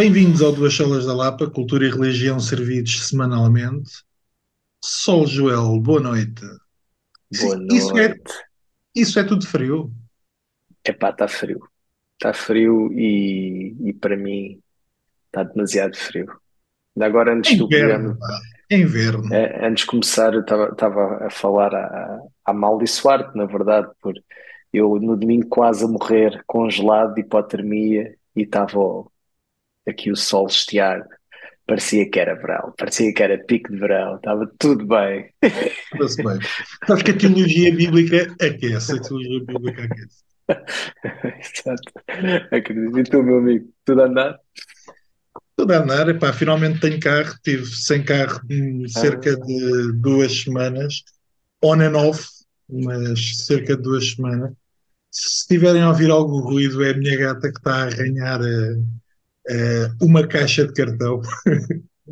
Bem-vindos ao Duas Solas da Lapa, Cultura e Religião servidos semanalmente. Sol Joel, boa noite. Boa Isso é, noite. isso é tudo frio? Epá, está frio. Está frio e, e para mim está demasiado frio. Ainda Agora, É antes do inverno, programa. É inverno. eh, antes de começar, eu estava a falar a, a amaldiçoar-te, na verdade, por eu no domingo quase a morrer, congelado de hipotermia e estava aqui o sol estiar. Parecia que era verão, parecia que era pico de verão, estava tudo bem. Está-se bem. Sabes que a teologia bíblica aquece, a teologia bíblica aquece. Exato. Acredito. E tu, meu amigo, tudo a andar? Tudo a andar, epá, finalmente tenho carro, estive sem carro hum, cerca Ah, de duas semanas, on and off, mas cerca de duas semanas. Se estiverem a ouvir algum ruído, é a minha gata que está a arranhar eh, eh, uma caixa de cartão.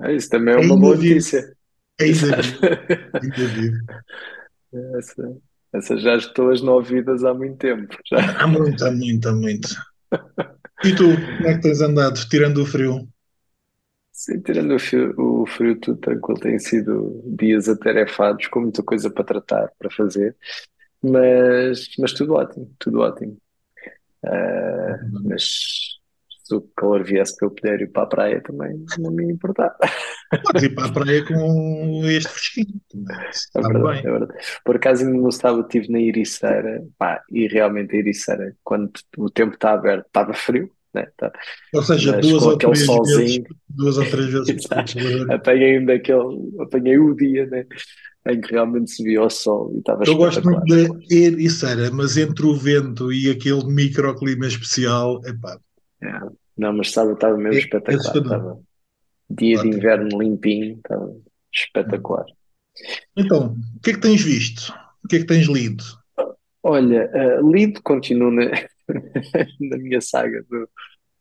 Ah, Isso também é uma boa notícia. ainda Exato. vivo. Essa, essas já estou as não ouvidas há muito tempo. Já. Há muito, há muito, há muito. E tu, como é que tens andado, tirando o frio? Sim, tirando o frio, o frio tudo tranquilo, têm sido dias atarefados, com muita coisa para tratar, para fazer, mas, mas tudo ótimo, tudo ótimo. Ah, mas se o calor viesse para eu poder ir para a praia também não me ia importar. Podes ir para a praia com este fresquinho, também, É verdade, bem. é verdade. Por acaso ainda no sábado estive na Ericeira, pá, e realmente a Ericeira, quando o tempo está aberto, estava frio, né? Tá, Ou seja, mas duas ou três vezes, solzinho, duas ou três vezes apanhei ainda aquele, apanhei o dia, né? Em que realmente se via o sol e estava Eu gosto muito da ericeira, mas entre o vento e aquele microclima especial, epá, É. Não, mas sábado estava mesmo é espetacular, estava dia de Ótimo. inverno limpinho, estava espetacular. Então, o que é que tens visto? O que é que tens lido? Olha, uh, lido, continuo na, na minha saga do,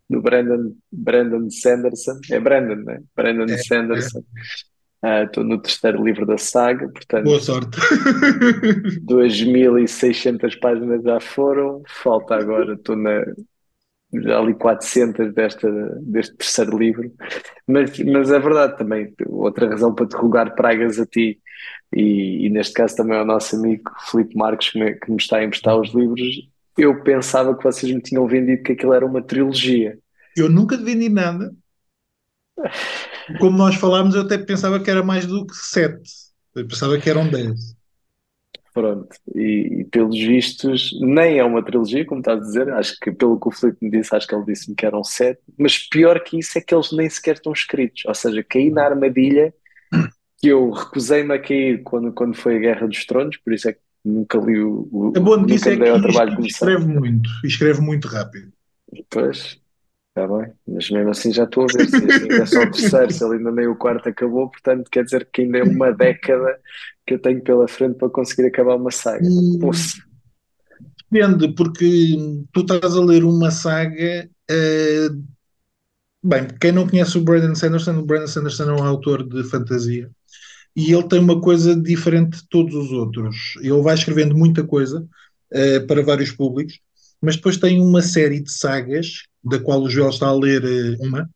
do Brandon, Brandon Sanderson, é Brandon, né? Brandon É, é, Sanderson. Ah, Estou no terceiro livro da saga, boa portanto, sorte. 2.600 páginas já foram, falta agora, estou na, já li 400 desta, deste terceiro livro, mas, mas é verdade também, outra razão para te rogar pragas a ti, e, e neste caso também ao nosso amigo Filipe Marques, que me, que me está a emprestar os livros, eu pensava que vocês me tinham vendido que aquilo era uma trilogia. Eu nunca te vendi nada. Como nós falámos, eu até pensava que era mais do que sete. Eu pensava que eram dez. Pronto, e, e pelos vistos, nem é uma trilogia, como estás a dizer. Acho que, pelo que o Filipe me disse, acho que ele disse-me que eram sete. Mas pior que isso é que eles nem sequer estão escritos. Ou seja, caí na armadilha que eu recusei-me a cair quando, quando foi a Guerra dos Tronos, por isso é que nunca li o. o- A boa notícia é que começar. escreve muito. E escreve muito rápido. Pois, está bem, mas mesmo assim já estou a ver se ainda é só o terceiro, se ele ainda nem o quarto acabou, portanto quer dizer que ainda é uma década que eu tenho pela frente para conseguir acabar uma saga. Hum, Depende, porque tu estás a ler uma saga. eh, bem, quem não conhece o Brandon Sanderson, o Brandon Sanderson é um autor de fantasia e ele tem uma coisa diferente de todos os outros. Ele vai escrevendo muita coisa eh, para vários públicos, mas depois tem uma série de sagas, da qual o Joel está a ler eh, uma,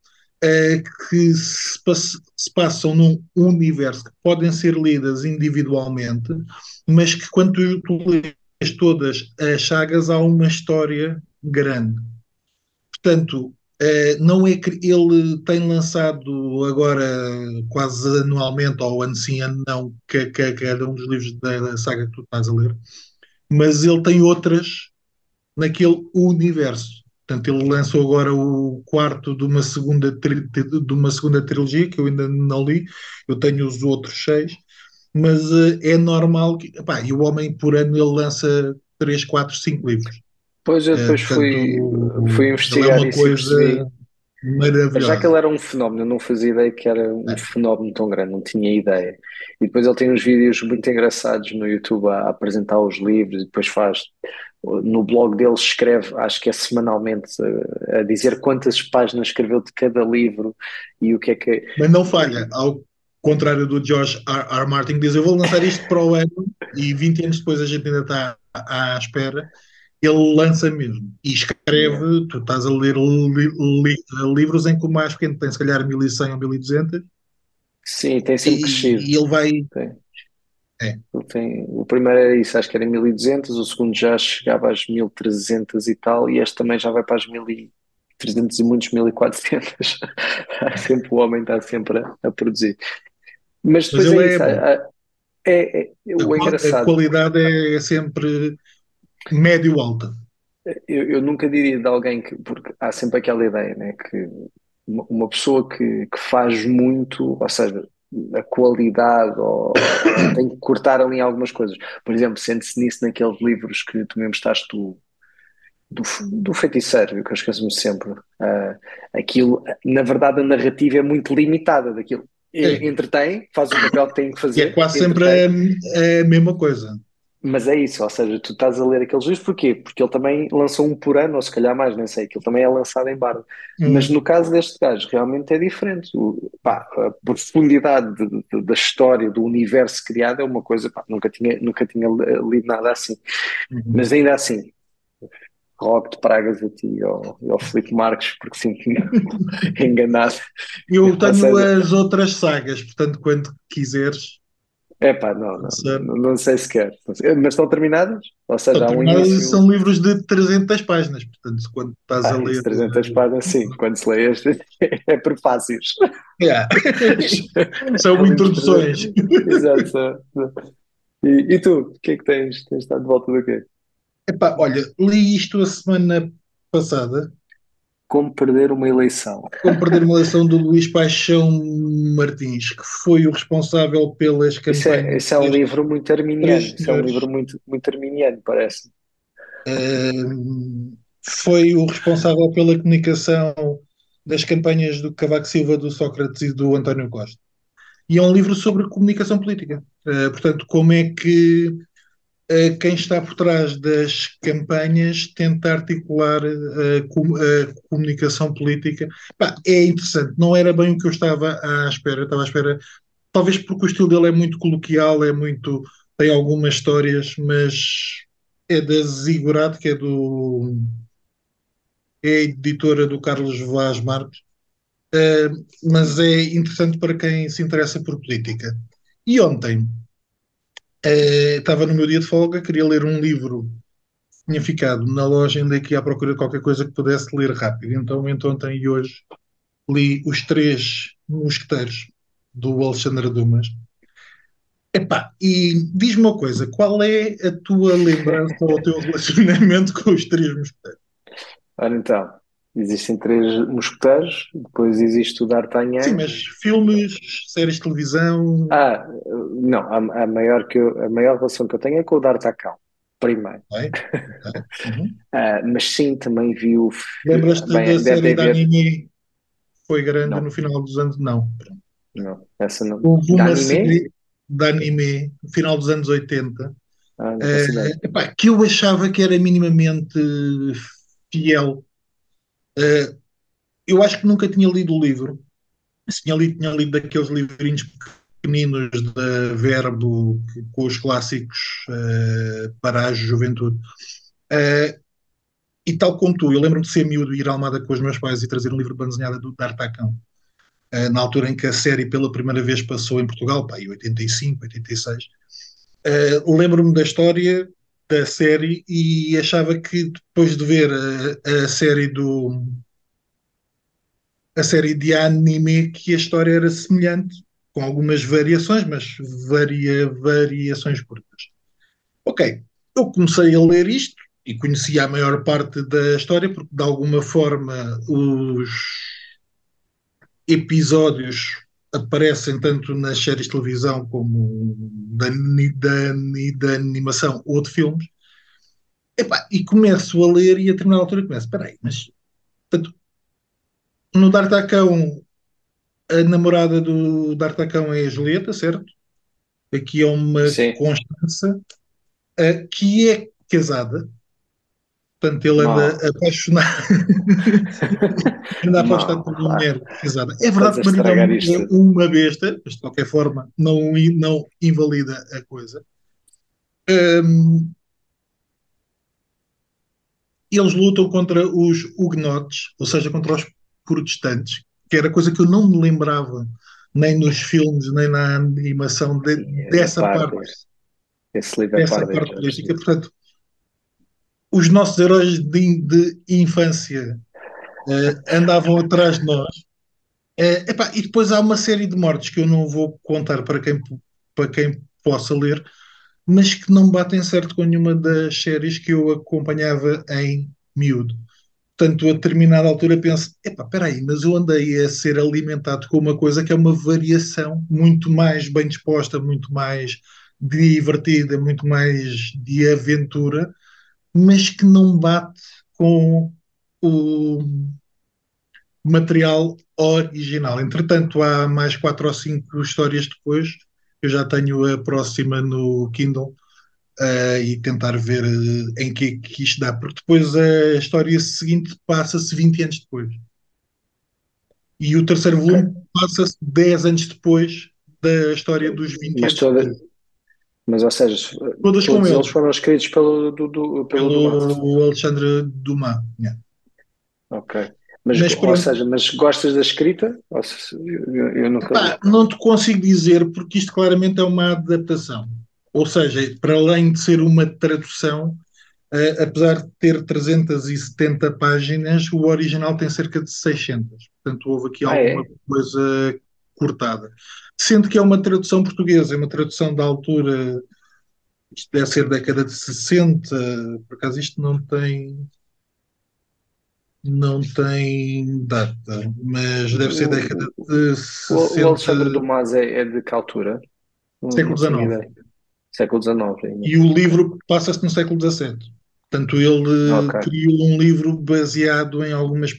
eh, que se, pass- se passam num universo que podem ser lidas individualmente, mas que quando tu, tu lês todas as sagas há uma história grande. Portanto, eh, não é que ele tem lançado agora quase anualmente, ou ano sim, ano não, que, que, que era um dos livros da saga que tu estás a ler, mas ele tem outras naquele universo. Portanto, ele lançou agora o quarto de uma segunda, de uma segunda trilogia, que eu ainda não li, eu tenho os outros seis, mas eh, é normal que, epá, e o homem por ano ele lança três, quatro, cinco livros. Pois eu Eh, depois fui, portanto, fui ele é investigar uma e percebi. coisa Mas já que ele maravilhosa. era um fenómeno, eu não fazia ideia que era um É. fenómeno tão grande, não tinha ideia. E depois ele tem uns vídeos muito engraçados no YouTube a, a apresentar os livros e depois faz. No blog dele escreve, acho que é semanalmente, a, a dizer quantas páginas escreveu de cada livro e o que é que. Mas não falha, ao contrário do George R. R. Martin, que diz: Eu vou lançar isto para o ano, e 20 anos depois a gente ainda está à, à espera. ele lança mesmo e escreve. Tu estás a ler li, li, livros em que o mais pequeno tem se calhar 1100 ou 1200 Sim, tem sempre e, crescido. e ele vai. Tem. É. Tem, o primeiro era isso, acho que era 1200, o segundo já chegava às 1300 e tal, e este também já vai para as 1300 e muitos, 1400. sempre o homem está sempre a, a produzir. Mas depois Mas é isso, é é, é, é, A, o qual- a engraçado. qualidade é, é sempre médio-alta. Eu, eu nunca diria de alguém que, porque há sempre aquela ideia, né, que uma uma pessoa que, que faz muito, ou seja, a qualidade, ou, tem que cortar ali algumas coisas. Por exemplo, sente-se nisso naqueles livros que tu me emprestaste do, do, do feiticeiro, que eu esqueço-me sempre. Ah, aquilo, na verdade, a narrativa é muito limitada daquilo. É. Entretém, faz o papel que tem que E fazer. é quase sempre entretém. a, a mesma coisa. Mas é isso, ou seja, tu estás a ler aqueles livros, porquê? Porque ele também lançou um por ano, ou se calhar mais, nem sei, que ele também é lançado em bardo. Mas Hum. no caso deste gajo, realmente é diferente. O, pá, a profundidade de- de- da história, do universo criado é uma coisa, pá, nunca tinha, nunca tinha lido nada assim. Uhum. Mas ainda assim, rogo de pragas a ti e ao, ao Filipe Marques, porque sinto-me enganado. Eu tenho seja, as outras sagas, portanto, quando quiseres, é pá, não, não, não, não sei sequer. Mas estão terminadas? Ou seja, São há um início. são livros de 300 páginas, portanto, quando estás Ah, a ler. isso, 300 páginas, sim. Quando se lê este, é prefácios. Yeah. São Além de introduções. 300. Exato. E, e tu, o que é que tens? Tens estado de volta do quê? Epá, olha, li isto a semana passada, Como perder uma eleição. como perder uma eleição do Luís Paixão Martins, que foi o responsável pelas Isso é, campanhas. isso é um livro muito arminiano. É um livro muito, muito arminiano, parece. Ahm, foi o responsável pela comunicação das campanhas do Cavaco Silva, do Sócrates e do António Costa. E é um livro sobre comunicação política. Ah, portanto, como é que quem está por trás das campanhas tenta articular a, com- a comunicação política. Pá, é interessante, não era bem o que eu estava à espera. Eu estava à espera, talvez porque o estilo dele é muito coloquial, é muito, tem algumas histórias, mas é da Ziggurat, que é do é editora do Carlos Vaz Marques, Uh, mas é interessante para quem se interessa por política. E ontem uh, estava no meu dia de folga, queria ler um livro tinha ficado na loja, ainda aqui à procura de qualquer coisa que pudesse ler rápido. Então, ontem e hoje, li Os Três Mosqueteiros, do Alexandre Dumas. Epá, e diz-me uma coisa, qual é a tua lembrança ou o teu relacionamento com os Três Mosqueteiros? Ora então, existem três mosqueteiros, depois existe o D'Artagnan. Sim, mas filmes, séries de televisão... Ah, não, a, a maior que eu- a maior relação que eu tenho é com o D'Artagnan, primeiro. é? Uhum. Ah, mas sim, também vi o. Lembras-te da deve série da anime? Foi grande Não. no final dos anos? Não. Não, essa não. Houve uma anime? série de anime no final dos anos 80 Ah, eh, epá, que eu achava que era minimamente fiel. Eh, eu acho que nunca tinha lido o livro. Tinha lido, tinha lido daqueles livrinhos pequeninos da Verbo com os clássicos eh, para a juventude. Eh, e tal como tu, eu lembro-me de ser miúdo e ir à Almada com os meus pais e trazer um livro de banda desenhada do D'Artacão. Eh, na altura em que a série pela primeira vez passou em Portugal, pá, em 85, 86. Eh, lembro-me da história da série e achava que depois de ver a, a série do a série de anime que a história era semelhante, com algumas variações, mas varia, variações curtas. Ok, eu comecei a ler isto e conhecia a maior parte da história, porque de alguma forma os episódios aparecem tanto nas séries de televisão como da, da, da animação ou de filmes. Epá, e começo a ler e a determinada altura começo, espera aí, mas portanto, no D'Artacão a namorada do D'Artacão é a Julieta, certo? Aqui é uma Sim. Constança eh, que é casada. Portanto, ele anda Mal. apaixonado, anda apaixonado por uma mulher casada. É verdade que Estás o a marido é um- uma besta, mas de qualquer forma não, não invalida a coisa. Hum, eles lutam contra os huguenotes, ou seja, contra os protestantes, que era coisa que eu não me lembrava nem nos filmes, nem na animação de, é dessa parte. Esse livro é dessa parte política. Portanto, os nossos heróis de, de infância uh, andavam atrás de nós. Uh, epá, e depois há uma série de mortes que eu não vou contar para quem, para quem possa ler, mas que não batem certo com nenhuma das séries que eu acompanhava em miúdo. Portanto, a determinada altura penso, epá, peraí, mas eu andei a ser alimentado com uma coisa que é uma variação muito mais bem disposta, muito mais divertida, muito mais de aventura, mas que não bate com o material original. Entretanto, há mais quatro ou cinco histórias depois. Eu já tenho a próxima no Kindle uh, e tentar ver uh, em que, que isto dá, porque depois a história seguinte passa-se 20 anos depois. E o terceiro volume okay. passa-se 10 anos depois da história dos 20 mas anos. Toda, mas, ou seja, Todas todos eles foram escritos pelo, do, do, pelo, pelo Dumas. Alexandre Dumas. Yeah. Ok. Mas, mas ou seja, mas gostas da escrita? Eu, eu nunca... não te consigo dizer, porque isto claramente é uma adaptação. Ou seja, para além de ser uma tradução, uh, apesar de ter 370 páginas, o original tem cerca de 600. Portanto, houve aqui ah, alguma é? coisa cortada. Sendo que é uma tradução portuguesa, é uma tradução da altura, isto deve ser década de 60, por acaso isto não tem não tem data, mas deve ser década de 60. O Alexandre Dumas é, é de que altura? Século XIX. Século XIX. E o livro passa-se no século XVII. Portanto, ele okay. criou um livro baseado em algumas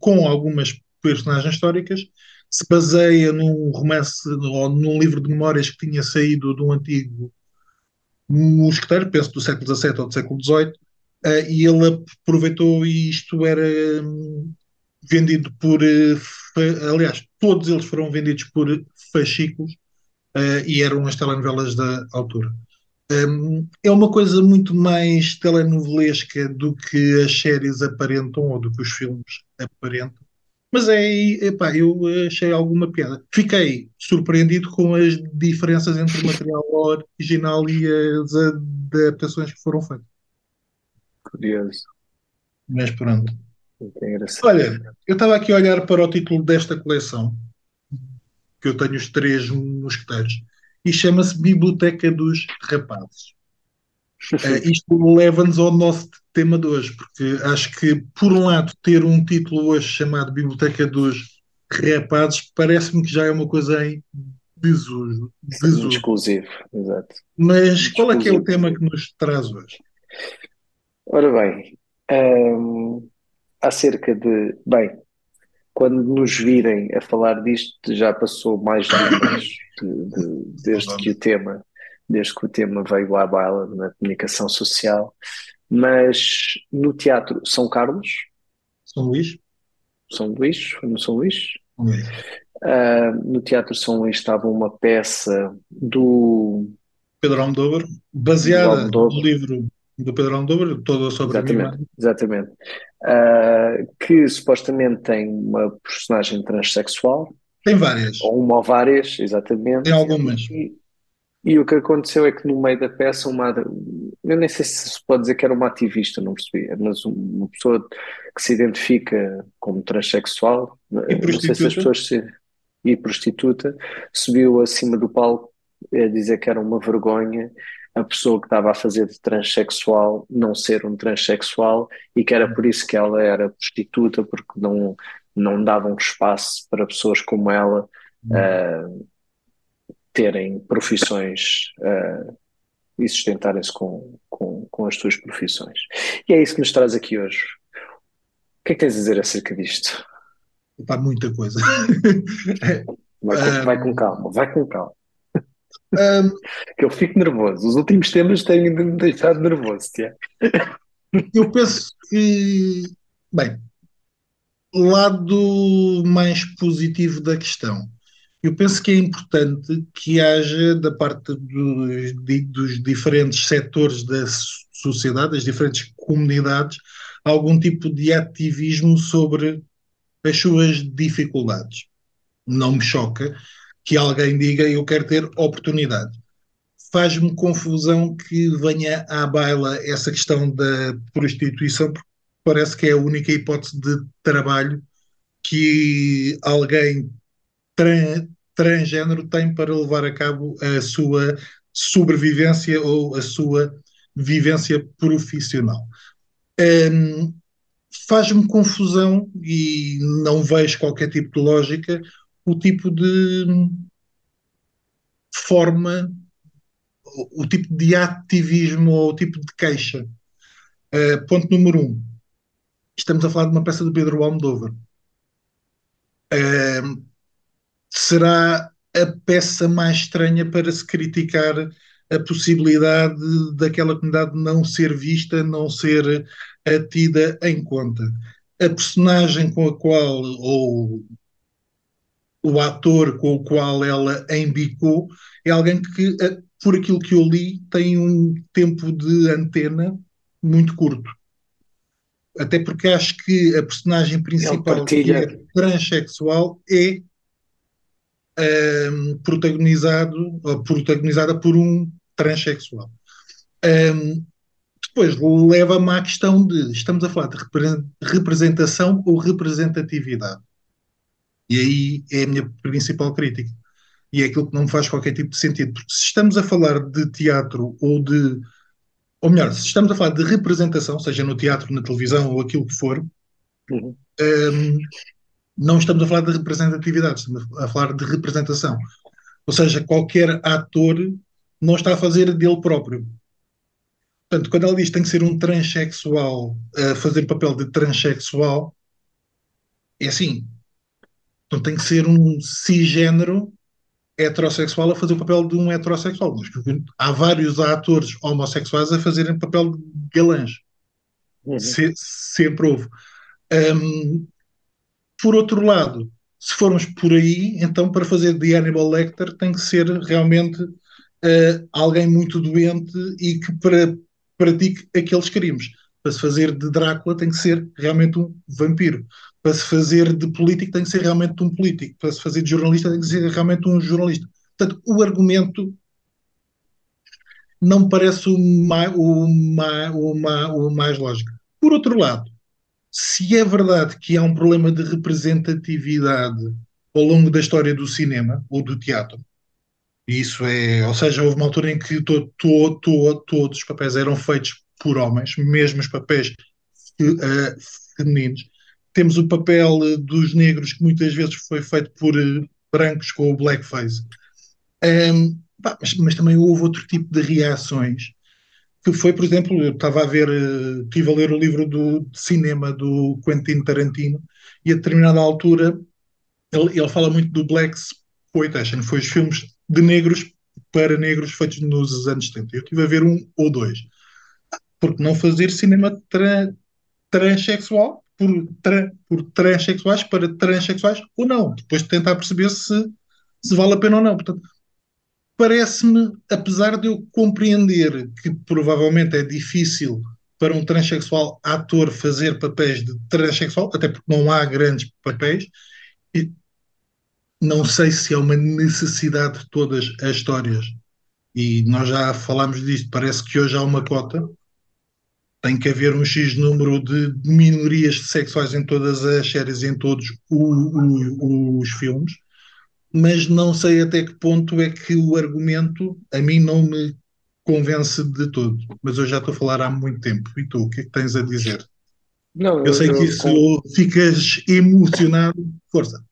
com algumas personagens históricas, se baseia num romance ou num livro de memórias que tinha saído de um antigo mosqueteiro, penso do século XVII ou do século XVIII, uh, e ele aproveitou e isto era um, vendido por, uh, aliás, todos eles foram vendidos por fascículos uh, e eram as telenovelas da altura. Um, é uma coisa muito mais telenovelesca do que as séries aparentam ou do que os filmes aparentam. Mas é, epá, eu achei alguma piada. Fiquei surpreendido com as diferenças entre o material original e as adaptações que foram feitas. Curioso. Mas pronto. Olha, eu estava aqui a olhar para o título desta coleção que eu tenho os três mosqueteiros, e chama-se Biblioteca dos Rapazes. Uh, isto leva-nos ao nosso tema de hoje, porque acho que, por um lado, ter um título hoje chamado Biblioteca dos Rapazes parece-me que já é uma coisa em desuso. desuso. Exclusivo, exato. Mas qual é que é o tema que nos traz hoje? Ora bem, hum, acerca de. Bem, quando nos virem a falar disto, já passou mais de um mês de, de, desde que o tema, desde que o tema veio à baila na comunicação social, mas no Teatro São Carlos, São Luís, São Luís, no São Luís, uh, no Teatro São Luís estava uma peça do Pedro Almodóvar, baseada no livro do Pedro Almodóvar, toda sobre exatamente, exatamente. Uh, que supostamente tem uma personagem transexual. Tem várias. Ou uma ou várias, exatamente. Tem algumas. E, e, o que aconteceu é que no meio da peça, uma, eu nem sei se se pode dizer que era uma ativista, não percebi, mas uma pessoa que se identifica como transexual, e não sei se as pessoas se, e prostituta, subiu acima do palco a dizer que era uma vergonha a pessoa que estava a fazer de transexual não ser um transexual e que era por isso que ela era prostituta, porque não, não davam espaço para pessoas como ela uh, terem profissões uh, e sustentarem-se com, com, com as suas profissões. E é isso que nos traz aqui hoje. O que é que tens a dizer acerca disto? Pá, muita coisa. vai, com, vai com calma, vai com calma. Um, que eu fico nervoso. Os últimos temas têm de me deixar nervoso, tia. Eu penso que, bem, lado mais positivo da questão. Eu penso que é importante que haja, da parte dos, dos diferentes setores da sociedade, das diferentes comunidades, algum tipo de ativismo sobre as suas dificuldades. Não me choca que alguém diga eu quero ter oportunidade. Faz-me confusão que venha à baila essa questão da prostituição, porque parece que é a única hipótese de trabalho que alguém tran transgênero tem para levar a cabo a sua sobrevivência ou a sua vivência profissional. Um, Faz-me confusão e não vejo qualquer tipo de lógica o tipo de forma, o tipo de ativismo ou o tipo de queixa. Uh, ponto número um. Estamos a falar de uma peça do Pedro Almodóvar. Uh, será a peça mais estranha para se criticar a possibilidade daquela comunidade não ser vista, não ser uh, tida em conta. A personagem com a qual, ou o ator com o qual ela embicou, é alguém que, uh, por aquilo que eu li, tem um tempo de antena muito curto. Até porque acho que a personagem principal, que é transexual, é um, protagonizado, protagonizada por um transexual. Um, depois leva-me à questão de estamos a falar de representação ou representatividade. E aí é a minha principal crítica. E é aquilo que não faz qualquer tipo de sentido. Porque se estamos a falar de teatro ou de. Ou melhor, se estamos a falar de representação, seja no teatro, na televisão ou aquilo que for, uhum. um, não estamos a falar de representatividade, estamos a falar de representação. Ou seja, qualquer ator não está a fazer dele próprio. Portanto, quando ela diz que tem que ser um transexual a fazer papel de transexual, é assim. Não tem que ser um cisgênero heterossexual a fazer o papel de um heterossexual. Há vários atores homossexuais a fazerem papel de galãs. Uhum. Se, sempre houve. Um, por outro lado, se formos por aí, então para fazer de Hannibal Lecter tem que ser realmente uh, alguém muito doente e que para, pratique aqueles crimes. Para se fazer de Drácula tem que ser realmente um vampiro. Para se fazer de político tem que ser realmente um político. Para se fazer de jornalista tem que ser realmente um jornalista. Portanto, o argumento não parece o o o o mais lógico. Por outro lado, se é verdade que há um problema de representatividade ao longo da história do cinema ou do teatro, isso é, ou seja, houve uma altura em que to, to, to, todos os papéis eram feitos por homens, mesmo os papéis uh, femininos. Temos o papel dos negros que muitas vezes foi feito por uh, brancos com o blackface. Um, pá, mas, mas, também houve outro tipo de reações que foi, por exemplo, eu estava a ver, estive a ler o livro do, de cinema do Quentin Tarantino e a determinada altura ele, ele fala muito do Black Exploitation, foi os filmes de negros para negros feitos nos anos 70. Eu estive a ver um ou dois. Porque não fazer cinema tra transexual por, tra por transexuais para transexuais ou não? Depois de tentar perceber se, se vale a pena ou não. Portanto, parece-me, apesar de eu compreender que provavelmente é difícil para um transexual ator fazer papéis de transexual, até porque não há grandes papéis, não sei se é uma necessidade de todas as histórias. E nós já falámos disto, parece que hoje há uma cota. Tem que haver um X número de minorias sexuais em todas as séries, em todos os filmes, mas não sei até que ponto é que o argumento a mim não me convence de todo. Mas eu já estou a falar há muito tempo. E tu, o que é que tens a dizer? Não, eu, eu sei que isso com... ficas emocionado. Força.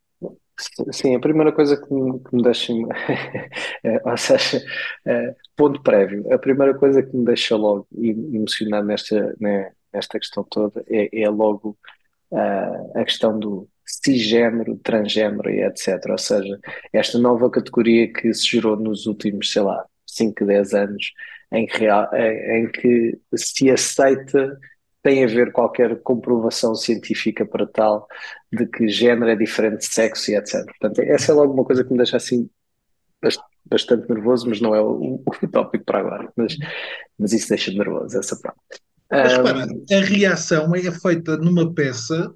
Sim, a primeira coisa que me, que me deixa, é, ou seja, é, ponto prévio, a primeira coisa que me deixa logo emocionado nesta, né, nesta questão toda é, é logo uh, a questão do cisgênero, transgênero e etc. Ou seja, esta nova categoria que se gerou nos últimos, sei lá, 5, 10 anos, em que, em que se aceita tem a ver qualquer comprovação científica para tal de que género é diferente de sexo e etc. Portanto, essa é logo uma coisa que me deixa assim bastante nervoso, mas não é o, o tópico para agora. Mas, mas isso deixa-me nervoso, essa parte. Mas repara, Um, a reação é feita numa peça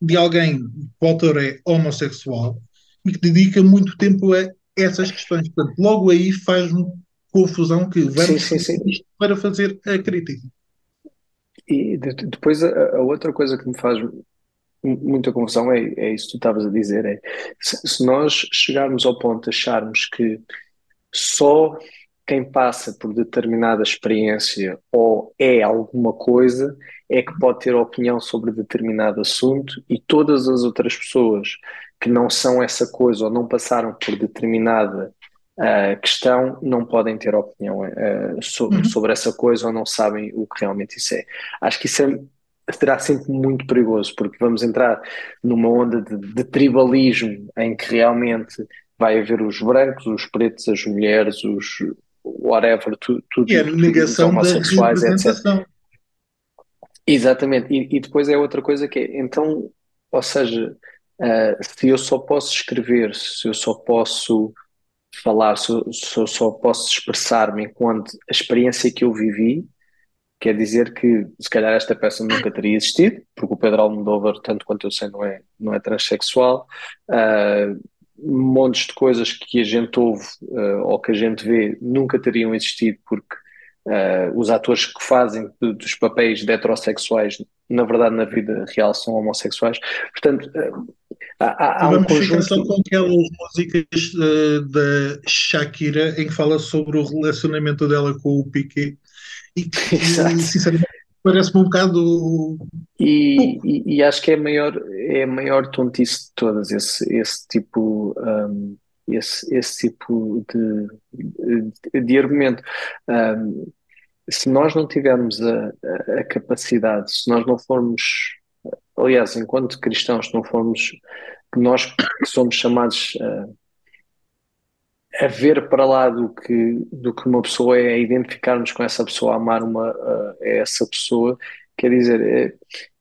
de alguém que o autor é homossexual e que dedica muito tempo a essas questões. Portanto, logo aí faz-me confusão que sim, vamos sim, sim. isto para fazer a crítica. E de- depois a, a outra coisa que me faz mu- muita confusão é, é isso que tu estavas a dizer, é se, se nós chegarmos ao ponto de acharmos que só quem passa por determinada experiência ou é alguma coisa é que pode ter opinião sobre determinado assunto e todas as outras pessoas que não são essa coisa ou não passaram por determinada ah, questão não podem ter opinião ah, so- Uhum. sobre essa coisa ou não sabem o que realmente isso é. Acho que isso é, será sempre muito perigoso porque vamos entrar numa onda de, de tribalismo em que realmente vai haver os brancos, os pretos, as mulheres, os whatever, tu, E a tudo, tudo os negação da homossexuais, etc. Exatamente. E, e depois é outra coisa que é, então, ou seja, ah, se eu só posso escrever, se eu só posso falar, se eu, se eu só posso expressar-me enquanto a experiência que eu vivi, quer dizer que se calhar esta peça nunca teria existido, porque o Pedro Almodóvar, tanto quanto eu sei, não é, não é transexual. Ah, montes de coisas que a gente ouve ah, ou que a gente vê nunca teriam existido porque ah, os atores que fazem dos papéis de heterossexuais, na verdade, na vida real, são homossexuais. Portanto, ah, há, há- há um vamos ficar só conjunto. com aquelas músicas eh, da Shakira em que fala sobre o relacionamento dela com o Piqué e que, Exato. sinceramente, parece-me um bocado E, e, e acho que é a maior, é a maior tontice de todas, esse, esse tipo, um, esse, esse tipo de, de, argumento. Um, se nós não tivermos a, a, a capacidade, se nós não formos, aliás, enquanto cristãos, não formos, nós que somos chamados a ver para lá do que, do que uma pessoa é, a identificarmos com essa pessoa, a amar uma, a, a essa pessoa, quer dizer, é,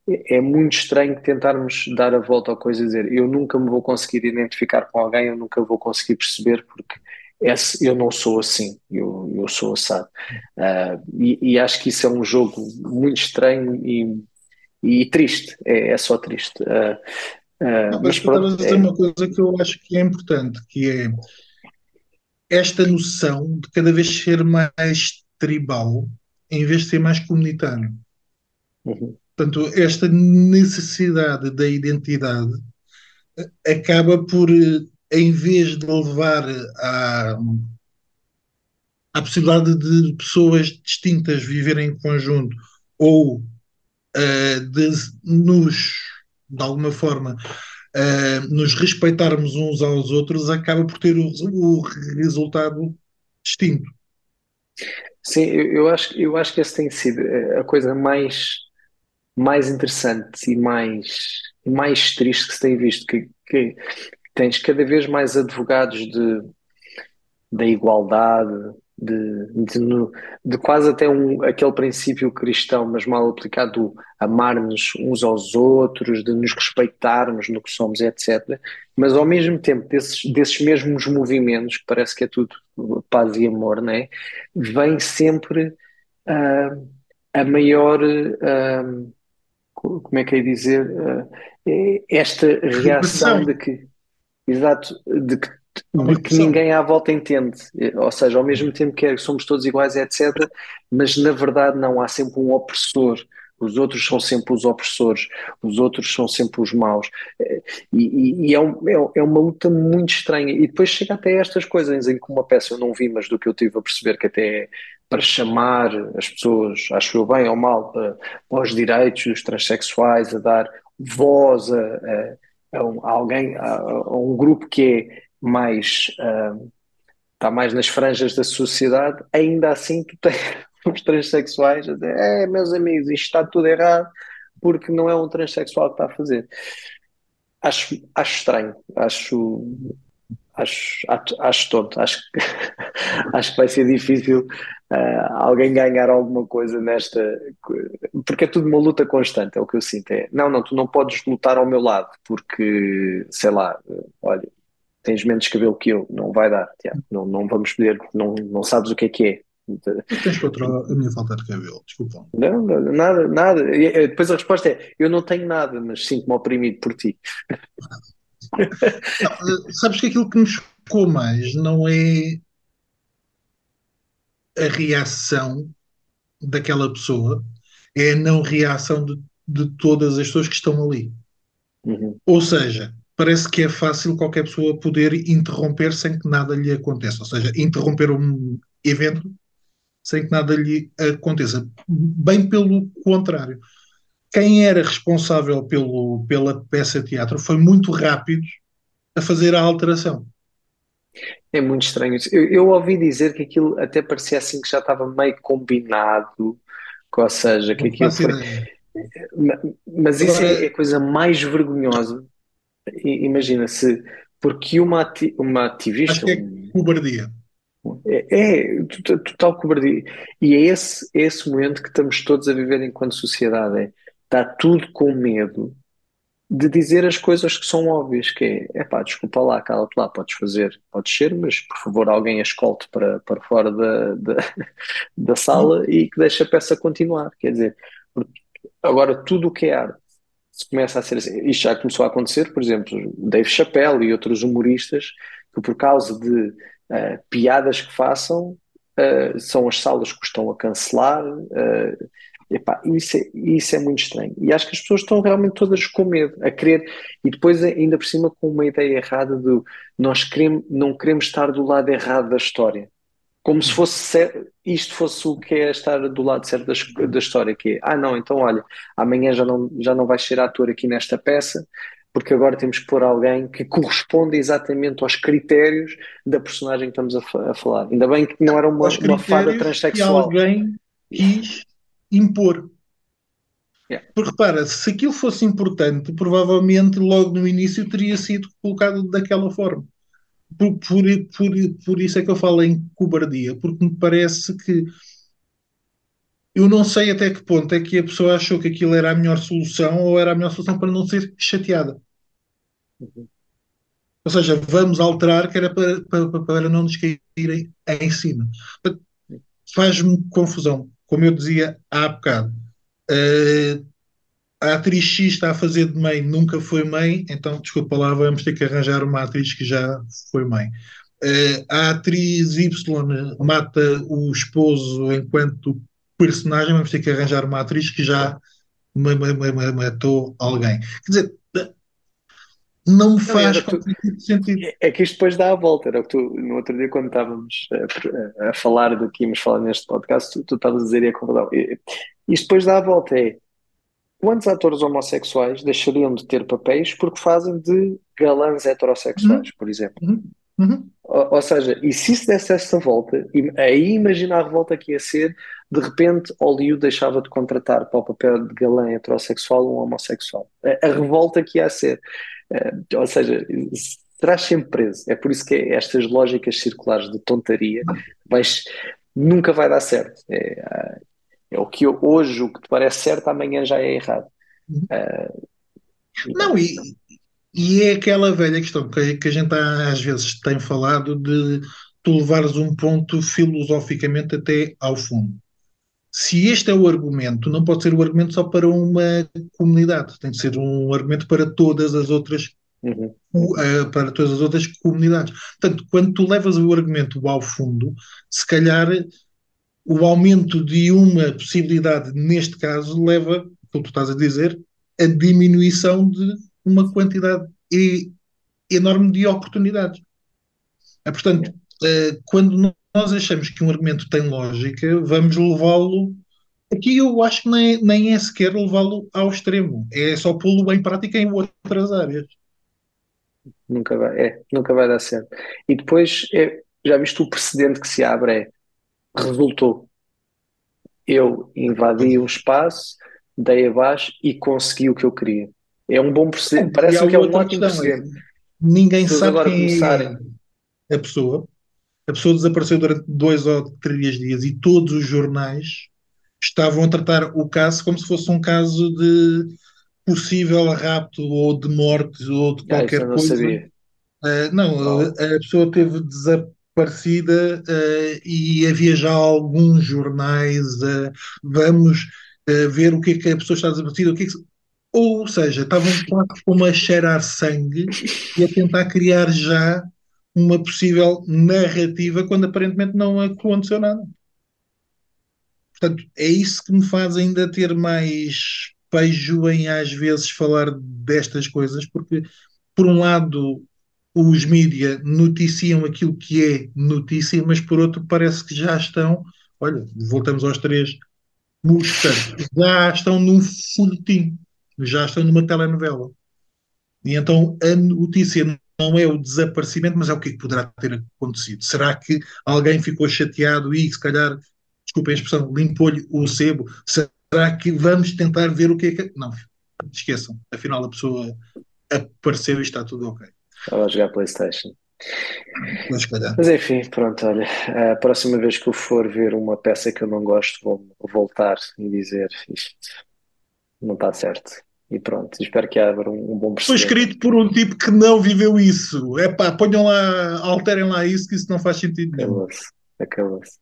é muito estranho tentarmos dar a volta à coisa e dizer eu nunca me vou conseguir identificar com alguém, eu nunca vou conseguir perceber porque esse, eu não sou assim, eu, eu sou assado. Uh, e, e, acho que isso é um jogo muito estranho e, e triste, é, é, só triste. Uh, uh, Não, mas tu estavas pronto, a dizer é, uma coisa que eu acho que é importante, que é esta noção de cada vez ser mais tribal em vez de ser mais comunitário. uhum. Portanto, esta necessidade da identidade acaba por, em vez de levar à, à possibilidade de pessoas distintas viverem em conjunto ou uh, de nos, de alguma forma, uh, nos respeitarmos uns aos outros, acaba por ter o, o resultado distinto. Sim, eu, eu, acho, eu acho que essa tem sido a coisa mais, mais interessante e mais, mais triste que se tem visto, que, que tens cada vez mais advogados de, da igualdade, de, de, de, quase até um, aquele princípio cristão, mas mal aplicado, amar-nos uns aos outros, de nos respeitarmos no que somos, etc. Mas ao mesmo tempo, desses, desses mesmos movimentos, que parece que é tudo paz e amor, né? vem sempre uh, a maior. Uh, como é que é dizer? Uh, esta reação de que. Exato, de que de que ninguém à volta entende, ou seja, ao mesmo tempo que somos todos iguais, etc., mas na verdade não, há sempre um opressor, os outros são sempre os opressores, os outros são sempre os maus, e, e é, um, é, uma luta muito estranha, e depois chega até estas coisas em que uma peça eu não vi, mas do que eu tive a perceber que até é para chamar as pessoas, acho eu bem ou mal, para, para os direitos dos transexuais, a dar voz a, a, a alguém, a, a um grupo que é mais uh, está mais nas franjas da sociedade, ainda assim tu tens os transexuais a dizer, é meus amigos, isto está tudo errado porque não é um transexual que está a fazer. Acho, acho estranho, acho, acho, acho, tonto, acho, acho que vai ser difícil uh, alguém ganhar alguma coisa nesta, porque é tudo uma luta constante, é o que eu sinto. É, não, não, tu não podes lutar ao meu lado, porque, sei lá, olha, tens menos cabelo que eu, não vai dar, Tiago. Não, não vamos poder, não, não sabes o que é que é. Tens contra a minha falta de cabelo, desculpa. Não, nada, nada. Depois a resposta é: eu não tenho nada, mas sinto-me oprimido por ti. Não, sabes que aquilo que me chocou mais não é a reação daquela pessoa, é a não reação de, de todas as pessoas que estão ali. Uhum. Ou seja, parece que é fácil qualquer pessoa poder interromper sem que nada lhe aconteça. Ou seja, interromper um evento sem que nada lhe aconteça. Bem pelo contrário. Quem era responsável pelo, pela peça de teatro foi muito rápido a fazer a alteração. É muito estranho isso. Eu, eu ouvi dizer que aquilo até parecia assim que já estava meio combinado, ou seja, que aquilo foi. Mas isso é, é a coisa mais vergonhosa. Imagina se, porque uma, ati uma ativista. Acho que é cobardia. É, é total cobardia. E é esse, é esse momento que estamos todos a viver enquanto sociedade. É, está tudo com medo de dizer as coisas que são óbvias, que é, pá, desculpa lá, cala-te lá, podes fazer, podes ser, mas por favor alguém a escolte para, para fora da, da, da sala e que deixe a peça continuar. Quer dizer, agora tudo o que é arte começa a ser assim, isto já começou a acontecer, por exemplo, Dave Chappelle e outros humoristas que por causa de uh, piadas que façam uh, são as salas que estão a cancelar, uh, Epá, isso, é, isso é muito estranho. E acho que as pessoas estão realmente todas com medo, a querer, e depois ainda por cima com uma ideia errada de nós queremos, não queremos estar do lado errado da história. Como se fosse isto fosse o que é estar do lado certo da, da história, que é, ah não, então olha, amanhã já não, já não vais ser ator aqui nesta peça, porque agora temos que pôr alguém que corresponda exatamente aos critérios da personagem que estamos a, a falar. Ainda bem que não era uma, uma fada transexual. Que alguém quis impor. Yeah. Porque repara, se aquilo fosse importante, provavelmente logo no início teria sido colocado daquela forma. Por, por, por, por isso é que eu falo em cobardia, porque me parece que eu não sei até que ponto é que a pessoa achou que aquilo era a melhor solução ou era a melhor solução para não ser chateada. Ou seja, vamos alterar que era para, para, para não nos caírem em cima. Faz-me confusão como eu dizia há bocado, uh, a atriz X está a fazer de mãe, nunca foi mãe, então, desculpa lá, vamos ter que arranjar uma atriz que já foi mãe. Uh, a atriz Y mata o esposo enquanto personagem, vamos ter que arranjar uma atriz que já matou alguém. Quer dizer, não me faz não, tu, sentido. É que isto depois dá a volta. Era o que tu, no outro dia, quando estávamos a, a falar do que íamos falar neste podcast, tu estavas a dizer e a concordar. Isto depois dá a volta. É quantos atores homossexuais deixariam de ter papéis porque fazem de galãs heterossexuais, uhum. por exemplo? Uhum. Uhum. Ou, ou, seja, e se isso desse essa volta, aí imagina a revolta que ia ser, de repente Hollywood deixava de contratar para o papel de galã heterossexual um homossexual. A, a revolta que ia ser. Uh, ou seja, serás sempre preso. É por isso que estas lógicas circulares de tontaria mas nunca vai dar certo. É, é o que hoje o que te parece certo, amanhã já é errado. Uh, não, e, e é aquela velha questão que, que a gente às vezes tem falado de tu levares um ponto filosoficamente até ao fundo. Se este é o argumento, não pode ser o argumento só para uma comunidade, tem de ser um argumento para todas as outras uhum. uh, para todas as outras comunidades. Portanto, quando tu levas o argumento ao fundo, se calhar o aumento de uma possibilidade, neste caso, leva, como tu estás a dizer, a diminuição de uma quantidade enorme de oportunidades. É, portanto, uh, quando nós achamos que um argumento tem lógica, vamos levá-lo. Aqui eu acho que nem, nem é sequer levá-lo ao extremo, é só pô-lo em prática em outras áreas. Nunca vai, é, nunca vai dar certo. E depois, é, já viste o precedente que se abre? É, resultou. Eu invadi um espaço, dei abaixo e consegui o que eu queria. É um bom precedente, parece que é um ótimo questão, precedente. Ninguém sabe quem começarem... é a pessoa. A pessoa desapareceu durante dois ou três dias e todos os jornais estavam a tratar o caso como se fosse um caso de possível rapto ou de morte ou de ah, qualquer ah, não coisa. Sabia. Uh, não, oh. a, a, pessoa teve parecida uh, e havia já alguns jornais, uh, vamos ver o que é que a pessoa está a dizer, o que é que... ou seja, estavam quase como a cheirar sangue e a tentar criar já uma possível narrativa quando aparentemente não aconteceu nada. Portanto, é isso que me faz ainda ter mais pejo em às vezes falar destas coisas, porque por um lado os mídias noticiam aquilo que é notícia, mas por outro parece que já estão, olha, voltamos aos três, portanto, já estão num folhetim, já estão numa telenovela. E então a notícia não é o desaparecimento, mas é o que poderá ter acontecido. Será que alguém ficou chateado e, se calhar, desculpem a expressão, limpou-lhe o sebo? Será que vamos tentar ver o que é que. Não, esqueçam. Afinal, a pessoa apareceu e está tudo ok. Estava a jogar PlayStation. Mas, Mas enfim, pronto, olha, a próxima vez que eu for ver uma peça que eu não gosto, vou voltar e dizer isto não está certo. E pronto, espero que haja um, um bom Foi escrito por um tipo que não viveu isso. É pá, ponham lá, alterem lá isso, que isso não faz sentido nenhum. Acabou-se, acabou-se.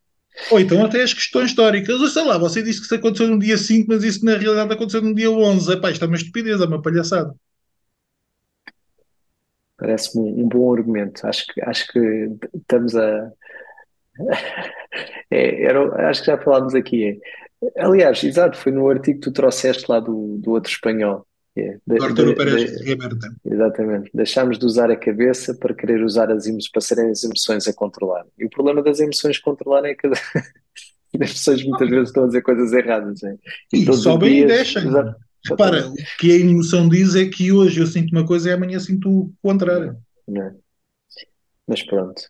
Ou então até as questões históricas. Eu sei lá, você disse que isso aconteceu no dia 5, mas isso na realidade aconteceu no dia 11. É pá, isto é uma estupidez, é uma palhaçada. Parece-me um, um, bom argumento. Acho que, acho que estamos a. é, era, acho que já falámos aqui. É. Aliás, exato, foi no artigo que tu trouxeste lá do, do outro espanhol. É, de, Arturo Pérez Exatamente. Deixámos de usar a cabeça para querer usar as emoções, para serem as emoções a controlar. E o problema das emoções controlar é que as pessoas muitas vezes estão a dizer coisas erradas. Hein? E, e sobem dias, e deixam. Exato, Repara, o que a emoção diz é que hoje eu sinto uma coisa e amanhã sinto o contrário. Não. É? Mas pronto.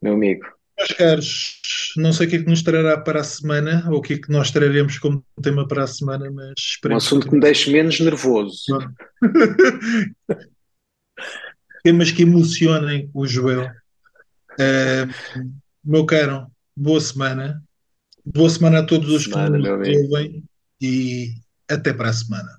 Meu amigo. Meus caros, não sei o que é que nos trará para a semana ou o que é que nós traremos como tema para a semana, mas esperemos. Um assunto que me deixe menos nervoso. Temas que emocionem o Joel. Uh, meu caro, boa semana. Boa semana a todos os que nos ouvem e até para a semana.